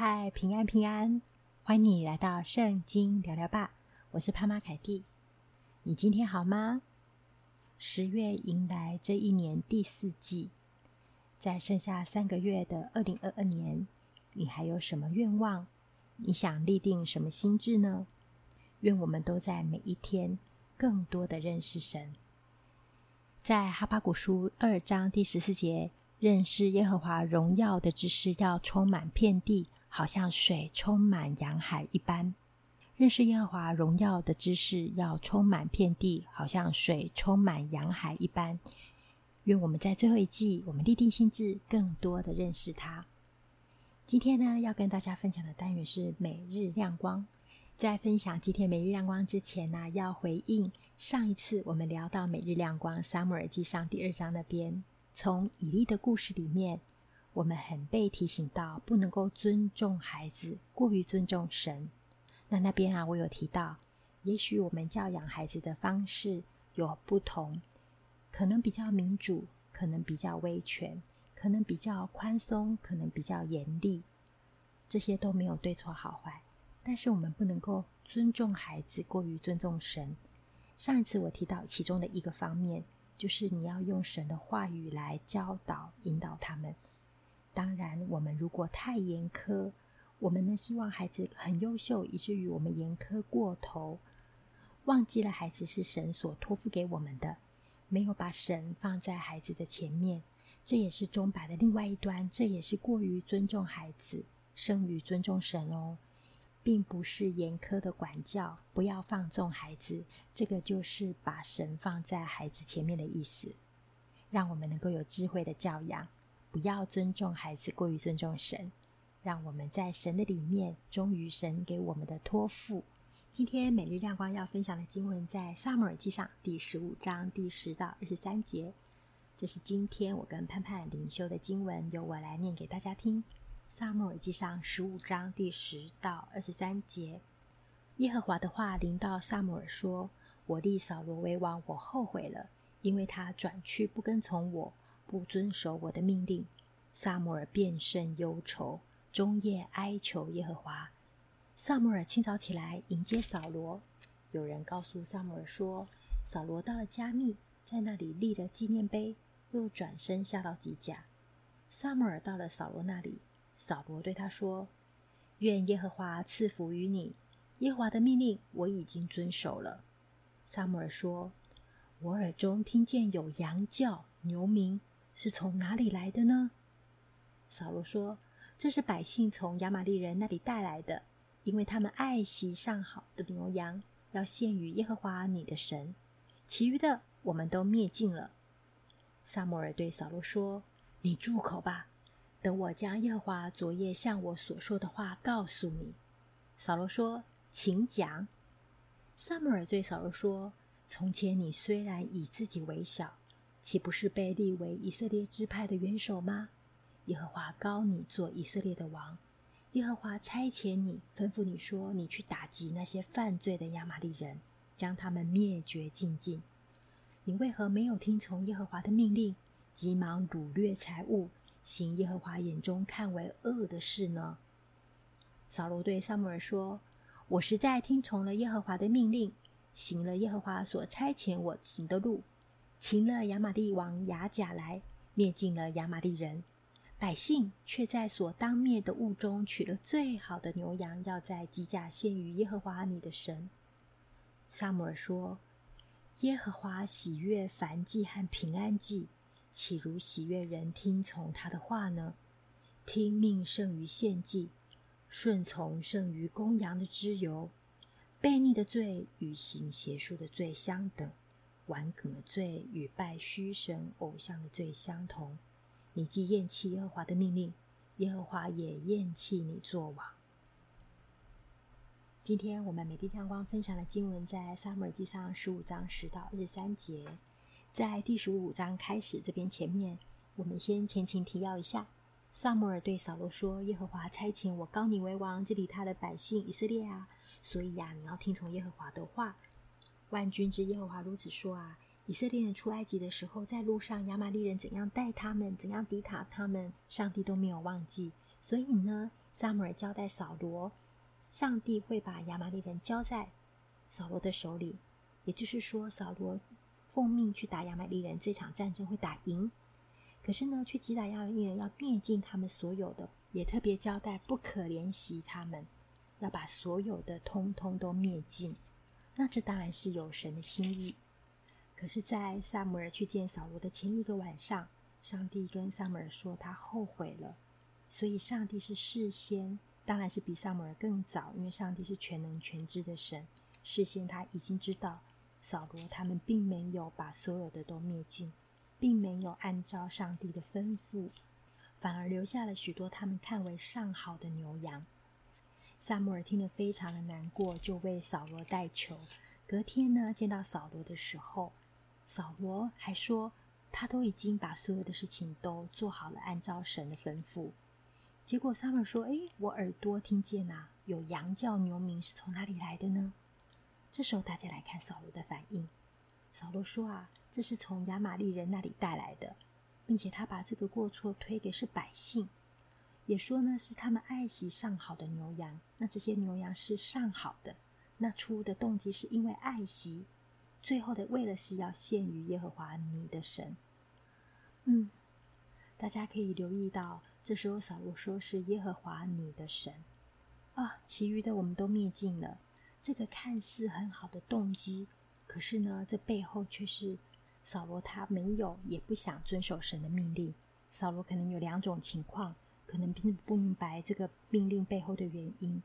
嗨，平安平安，欢迎你来到圣经聊聊吧。我是潘妈凯蒂，你今天好吗？十月迎来这一年第四季，在剩下三个月的二零二二年，你还有什么愿望？你想立定什么心志呢？愿我们都在每一天更多的认识神。在哈巴谷书二章第十四节，认识耶和华荣耀的知识要充满遍地。好像水充满洋海一般，认识耶和华荣耀的知识要充满遍地，好像水充满洋海一般。愿我们在最后一季，我们立定心志，更多的认识他。今天呢，要跟大家分享的单元是每日亮光。在分享今天每日亮光之前呢，要回应上一次我们聊到每日亮光撒母耳记上第二章那边，从以利的故事里面。我们很被提醒到，不能够尊重孩子，过于尊重神。那那边啊，我有提到，也许我们教养孩子的方式有不同，可能比较民主，可能比较威权，可能比较宽松，可能比较严厉。这些都没有对错好坏，但是我们不能够尊重孩子，过于尊重神。上一次我提到其中的一个方面，就是你要用神的话语来教导、引导他们。当然，我们如果太严苛，我们呢希望孩子很优秀，以至于我们严苛过头，忘记了孩子是神所托付给我们的，没有把神放在孩子的前面，这也是钟摆的另外一端，这也是过于尊重孩子，胜于尊重神哦，并不是严苛的管教，不要放纵孩子，这个就是把神放在孩子前面的意思，让我们能够有智慧的教养。不要尊重孩子，过于尊重神，让我们在神的里面忠于神给我们的托付。今天每日亮光要分享的经文在撒母耳记上第十五章第十到二十三节，这是今天我跟盼盼灵修的经文，由我来念给大家听。撒母耳记上十五章第十到二十三节，耶和华的话临到撒母耳说：“我立扫罗为王，我后悔了，因为他转去不跟从我。”不遵守我的命令，撒母耳变甚忧愁，终夜哀求耶和华。撒母耳清早起来迎接扫罗。有人告诉撒母耳说，扫罗到了加密，在那里立了纪念碑，又转身下到吉甲。撒母耳到了扫罗那里，扫罗对他说：“愿耶和华赐福于你，耶和华的命令我已经遵守了。”撒母耳说：“我耳中听见有羊叫、牛鸣。”是从哪里来的呢？扫罗说：“这是百姓从亚玛力人那里带来的，因为他们爱惜上好的牛羊，要献与耶和华你的神。其余的我们都灭尽了。”撒母耳对扫罗说：“你住口吧，等我将耶和华昨夜向我所说的话告诉你。”扫罗说：“请讲。”撒母耳对扫罗说：“从前你虽然以自己为小。”岂不是被立为以色列支派的元首吗？耶和华膏你做以色列的王，耶和华差遣你，吩咐你说：“你去打击那些犯罪的亚玛力人，将他们灭绝尽尽。”你为何没有听从耶和华的命令，急忙掳掠财物，行耶和华眼中看为恶的事呢？扫罗对撒母耳说：“我实在听从了耶和华的命令，行了耶和华所差遣我行的路。”擒了亚玛力王亚甲来，灭尽了亚玛力人，百姓却在所当灭的物中取了最好的牛羊，要在吉甲献于耶和华你的神。撒母耳说：“耶和华喜悦燔祭和平安祭，岂如喜悦人听从他的话呢？听命胜于献祭，顺从胜于公羊的脂油。悖逆的罪与行邪术的罪相等。”顽梗的罪与拜虚神偶像的罪相同。你既厌弃耶和华的命令，耶和华也厌弃你作王。今天我们每日亮光分享的经文在撒母耳记上十五章十到二十三节。在第十五章开始这边前面，我们先前情提要一下。撒母耳对扫罗说：“耶和华差遣我膏你为王，治理他的百姓以色列啊，所以呀、你要听从耶和华的话。”万军之耶和华如此说啊！以色列人出埃及的时候，在路上亚玛力人怎样待他们，怎样抵挡他们，上帝都没有忘记。所以呢，撒母耳交代扫罗，上帝会把亚玛力人交在扫罗的手里，也就是说，扫罗奉命去打亚玛力人，这场战争会打赢。可是呢，去击打亚玛力人，要灭尽他们所有的，也特别交代不可怜惜他们，要把所有的通通都灭尽。那这当然是有神的心意。可是，在撒母耳去见扫罗的前一个晚上，上帝跟撒母耳说他后悔了。所以，上帝是事先，当然是比撒母耳更早，因为上帝是全能全知的神。事先他已经知道，扫罗他们并没有把所有的都灭尽，并没有按照上帝的吩咐，反而留下了许多他们看为上好的牛羊。撒母耳听得非常的难过，就为扫罗代求。隔天呢，见到扫罗的时候，扫罗还说他都已经把所有的事情都做好了，按照神的吩咐。结果撒母耳说：“哎，我耳朵听见呐、啊，有羊叫牛鸣，是从哪里来的呢？”这时候大家来看扫罗的反应。扫罗说：“啊，这是从亚玛力人那里带来的，并且他把这个过错推给是百姓，也说呢是他们爱惜上好的牛羊。那这些牛羊是上好的，那出的动机是因为爱惜，最后的为了是要献于耶和华你的神。”嗯，大家可以留意到。这时候，扫罗说：“是耶和华你的神啊，其余的我们都灭尽了。这个看似很好的动机，可是呢，这背后却是扫罗他没有也不想遵守神的命令。扫罗可能有两种情况，可能并不明白这个命令背后的原因。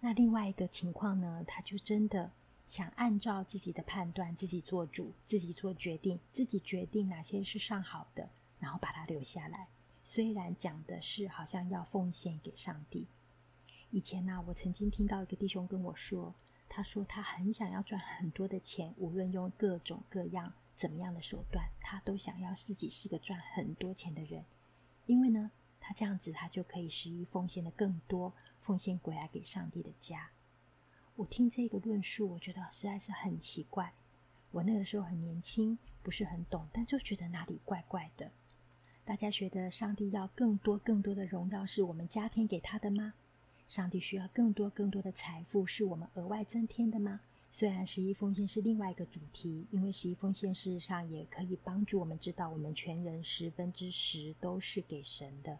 那另外一个情况呢，他就真的想按照自己的判断，自己做主，自己做决定，自己决定哪些是上好的，然后把它留下来。”虽然讲的是好像要奉献给上帝，以前呢、我曾经听到一个弟兄跟我说，他说他很想要赚很多的钱，无论用各种各样怎么样的手段，他都想要自己是个赚很多钱的人，因为呢，他这样子他就可以十一奉献的更多，奉献回来给上帝的家。我听这个论述，我觉得实在是很奇怪。我那个时候很年轻，不是很懂，但就觉得哪里怪怪的。大家觉得上帝要更多更多的荣耀是我们加添给他的吗？上帝需要更多更多的财富是我们额外增添的吗？虽然十一奉献是另外一个主题，因为十一奉献事实上也可以帮助我们知道，我们全人十分之十都是给神的。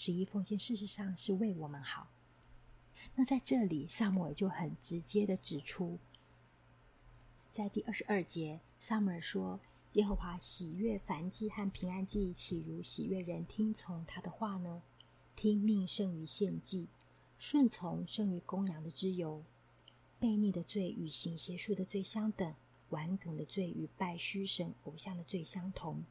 十一奉献事实上是为我们好。那在这里，撒母耳就很直接的指出，在第二十二节，撒母耳说。耶和华喜悦燔祭和平安祭，岂如喜悦人听从他的话呢？听命胜于献祭，顺从胜于公羊的脂油。悖逆的罪与行邪术的罪相等，顽梗的罪与拜虚神偶像的罪相同。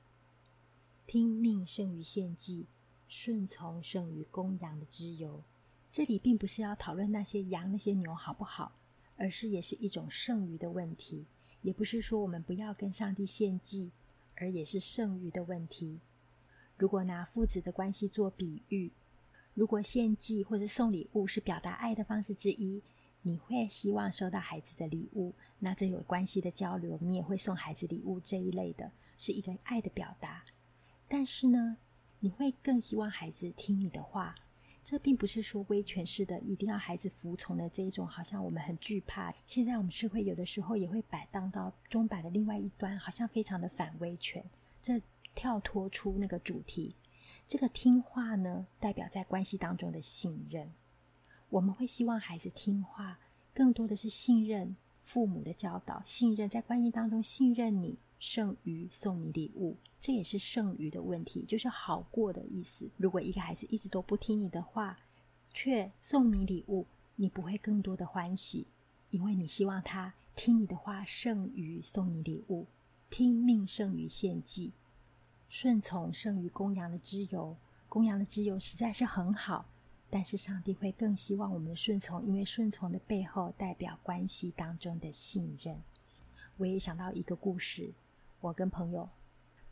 听命胜于献祭，顺从胜于公羊的自由。这里并不是要讨论那些羊、那些牛好不好，而是也是一种剩余的问题。也不是说我们不要跟上帝献祭，而也是剩余的问题。如果拿父子的关系做比喻，如果献祭或者送礼物是表达爱的方式之一，你会希望收到孩子的礼物，那这有关系的交流，你也会送孩子礼物这一类的，是一个爱的表达。但是呢，你会更希望孩子听你的话。这并不是说威权式的，一定要孩子服从的这一种，好像我们很惧怕。现在我们社会有的时候也会摆荡到钟摆的另外一端，好像非常的反威权。这跳脱出那个主题，这个听话呢，代表在关系当中的信任。我们会希望孩子听话，更多的是信任父母的教导，信任在关系当中信任你。剩余送你礼物，这也是剩余的问题，就是好过的意思。如果一个孩子一直都不听你的话，却送你礼物，你不会更多的欢喜，因为你希望他听你的话，剩余送你礼物，听命胜于献祭，顺从胜于公羊的自由。公羊的自由实在是很好，但是上帝会更希望我们的顺从，因为顺从的背后代表关系当中的信任。我也想到一个故事。我跟朋友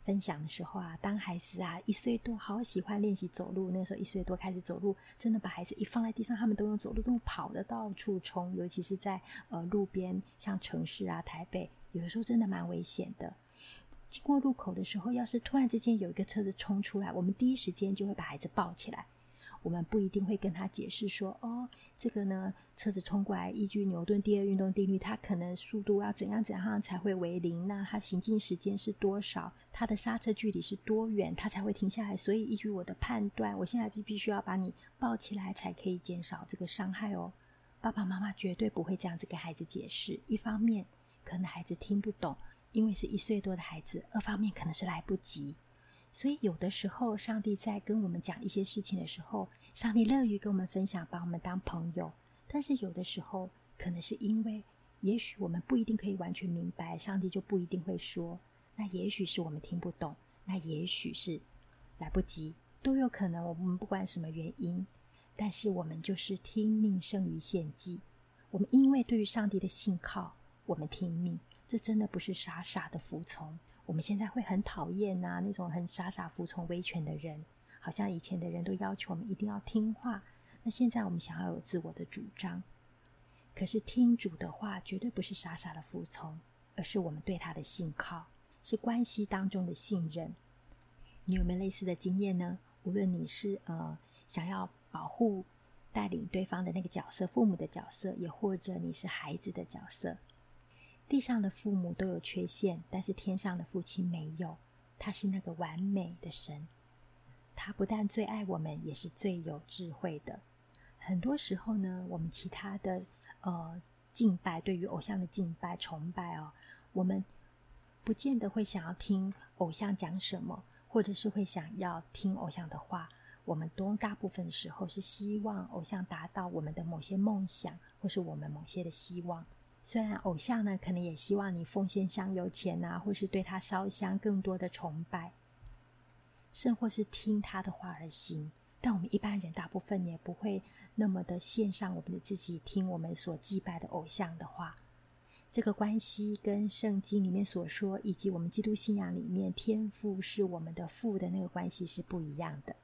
分享的时候啊，当孩子啊一岁多，好喜欢练习走路。那时候一岁多开始走路，真的把孩子一放在地上，他们都用走路，都跑的到处冲。尤其是在呃路边，像城市啊、台北，有的时候真的蛮危险的。经过路口的时候，要是突然之间有一个车子冲出来，我们第一时间就会把孩子抱起来。我们不一定会跟他解释说，哦，这个呢，车子冲过来，依据牛顿第二运动定律，它可能速度要怎样怎样才会为零？那它行进时间是多少？它的刹车距离是多远？它才会停下来？所以依据我的判断，我现在必必须要把你抱起来，才可以减少这个伤害哦。爸爸妈妈绝对不会这样子跟孩子解释。一方面，可能孩子听不懂，因为是一岁多的孩子；二方面，可能是来不及。所以，有的时候，上帝在跟我们讲一些事情的时候，上帝乐于跟我们分享，把我们当朋友。但是，有的时候，可能是因为，也许我们不一定可以完全明白，上帝就不一定会说。那也许是我们听不懂，那也许是来不及，都有可能。我们不管什么原因，但是我们就是听命胜于献祭。我们因为对于上帝的信靠，我们听命，这真的不是傻傻的服从。我们现在会很讨厌呐，那种很傻傻服从威权的人，好像以前的人都要求我们一定要听话。那现在我们想要有自我的主张，可是听主的话绝对不是傻傻的服从，而是我们对他的信靠，是关系当中的信任。你有没有类似的经验呢？无论你是呃想要保护、带领对方的那个角色，父母的角色，也或者你是孩子的角色。地上的父母都有缺陷，但是天上的父亲没有。他是那个完美的神，他不但最爱我们，也是最有智慧的。很多时候呢，我们其他的呃敬拜，对于偶像的敬拜、崇拜哦，我们不见得会想要听偶像讲什么，或者是会想要听偶像的话。我们都大部分时候是希望偶像达到我们的某些梦想，或是我们某些的希望。虽然偶像呢，可能也希望你奉献香油钱呐，或是对他烧香，更多的崇拜，甚或是听他的话而行。但我们一般人大部分也不会那么的献上我们的自己，听我们所祭拜的偶像的话。这个关系跟圣经里面所说，以及我们基督信仰里面天父是我们的父的那个关系是不一样的。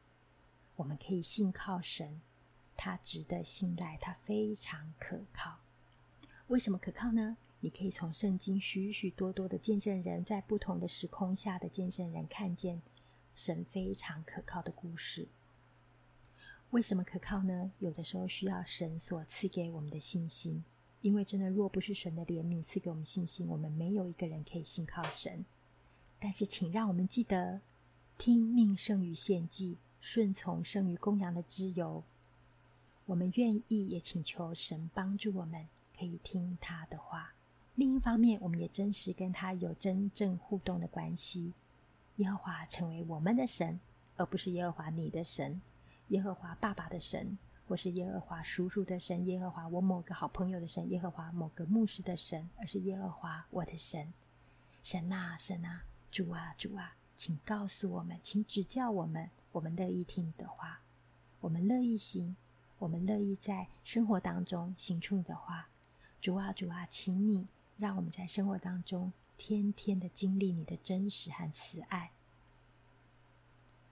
我们可以信靠神，他值得信赖，他非常可靠。为什么可靠呢？你可以从圣经许许多多的见证人，在不同的时空下的见证人，看见神非常可靠的故事。为什么可靠呢？有的时候需要神所赐给我们的信心，因为真的若不是神的怜悯赐给我们信心，我们没有一个人可以信靠神。但是，请让我们记得，听命胜于献祭，顺从胜于公羊的脂油。我们愿意也请求神帮助我们。可以听他的话。另一方面，我们也真实跟他有真正互动的关系。耶和华成为我们的神，而不是耶和华你的神，耶和华爸爸的神，或是耶和华叔叔的神，耶和华我某个好朋友的神，耶和华某个牧师的神，而是耶和华我的神。神啊，神啊，主啊，主啊，请告诉我们，请指教我们，我们乐意听你的话，我们乐意行，我们乐意在生活当中行出你的话。主啊，主啊，请你让我们在生活当中天天的经历你的真实和慈爱。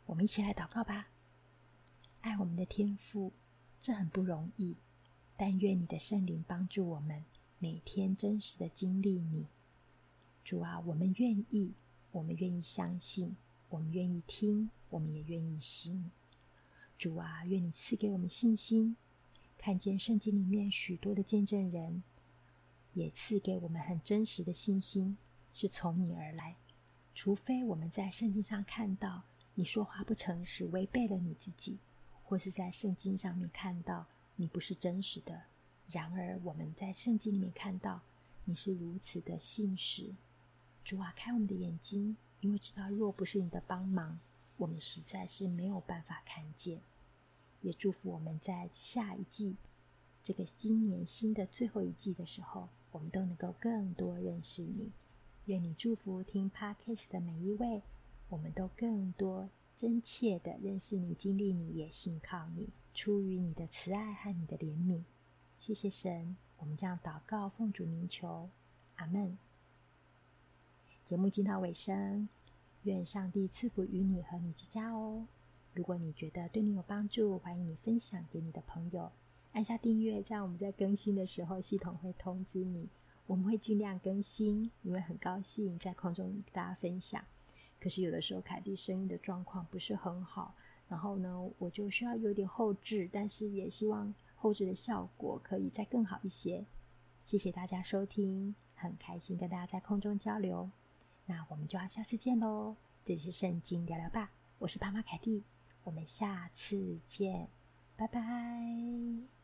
我们一起来祷告吧。爱我们的天父，这很不容易，但愿你的圣灵帮助我们每天真实的经历你。主啊，我们愿意，我们愿意相信，我们愿意听，我们也愿意行。主啊，愿你赐给我们信心，看见圣经里面许多的见证人。也赐给我们很真实的信心，是从你而来。除非我们在圣经上看到你说话不诚实，违背了你自己，或是在圣经上面看到你不是真实的。然而我们在圣经里面看到你是如此的信实。主啊，开我们的眼睛，因为知道若不是你的帮忙，我们实在是没有办法看见。也祝福我们在下一季，这个今年新的最后一季的时候。我们都能够更多认识你，愿你祝福听 Podcast 的每一位，我们都更多真切的认识你、经历你、也信靠你，出于你的慈爱和你的怜悯。谢谢神，我们将祷告奉主名求，阿门。节目进到尾声，愿上帝赐福于你和你之家哦。如果你觉得对你有帮助，欢迎你分享给你的朋友。按下订阅，这样我们在更新的时候，系统会通知你。我们会尽量更新，因为很高兴在空中跟大家分享。可是有的时候，凯蒂声音的状况不是很好，然后呢，我就需要有点后置，但是也希望后置的效果可以再更好一些。谢谢大家收听，很开心跟大家在空中交流。那我们就要下次见喽！这里是圣经聊聊吧，我是爸妈凯蒂，我们下次见，拜拜。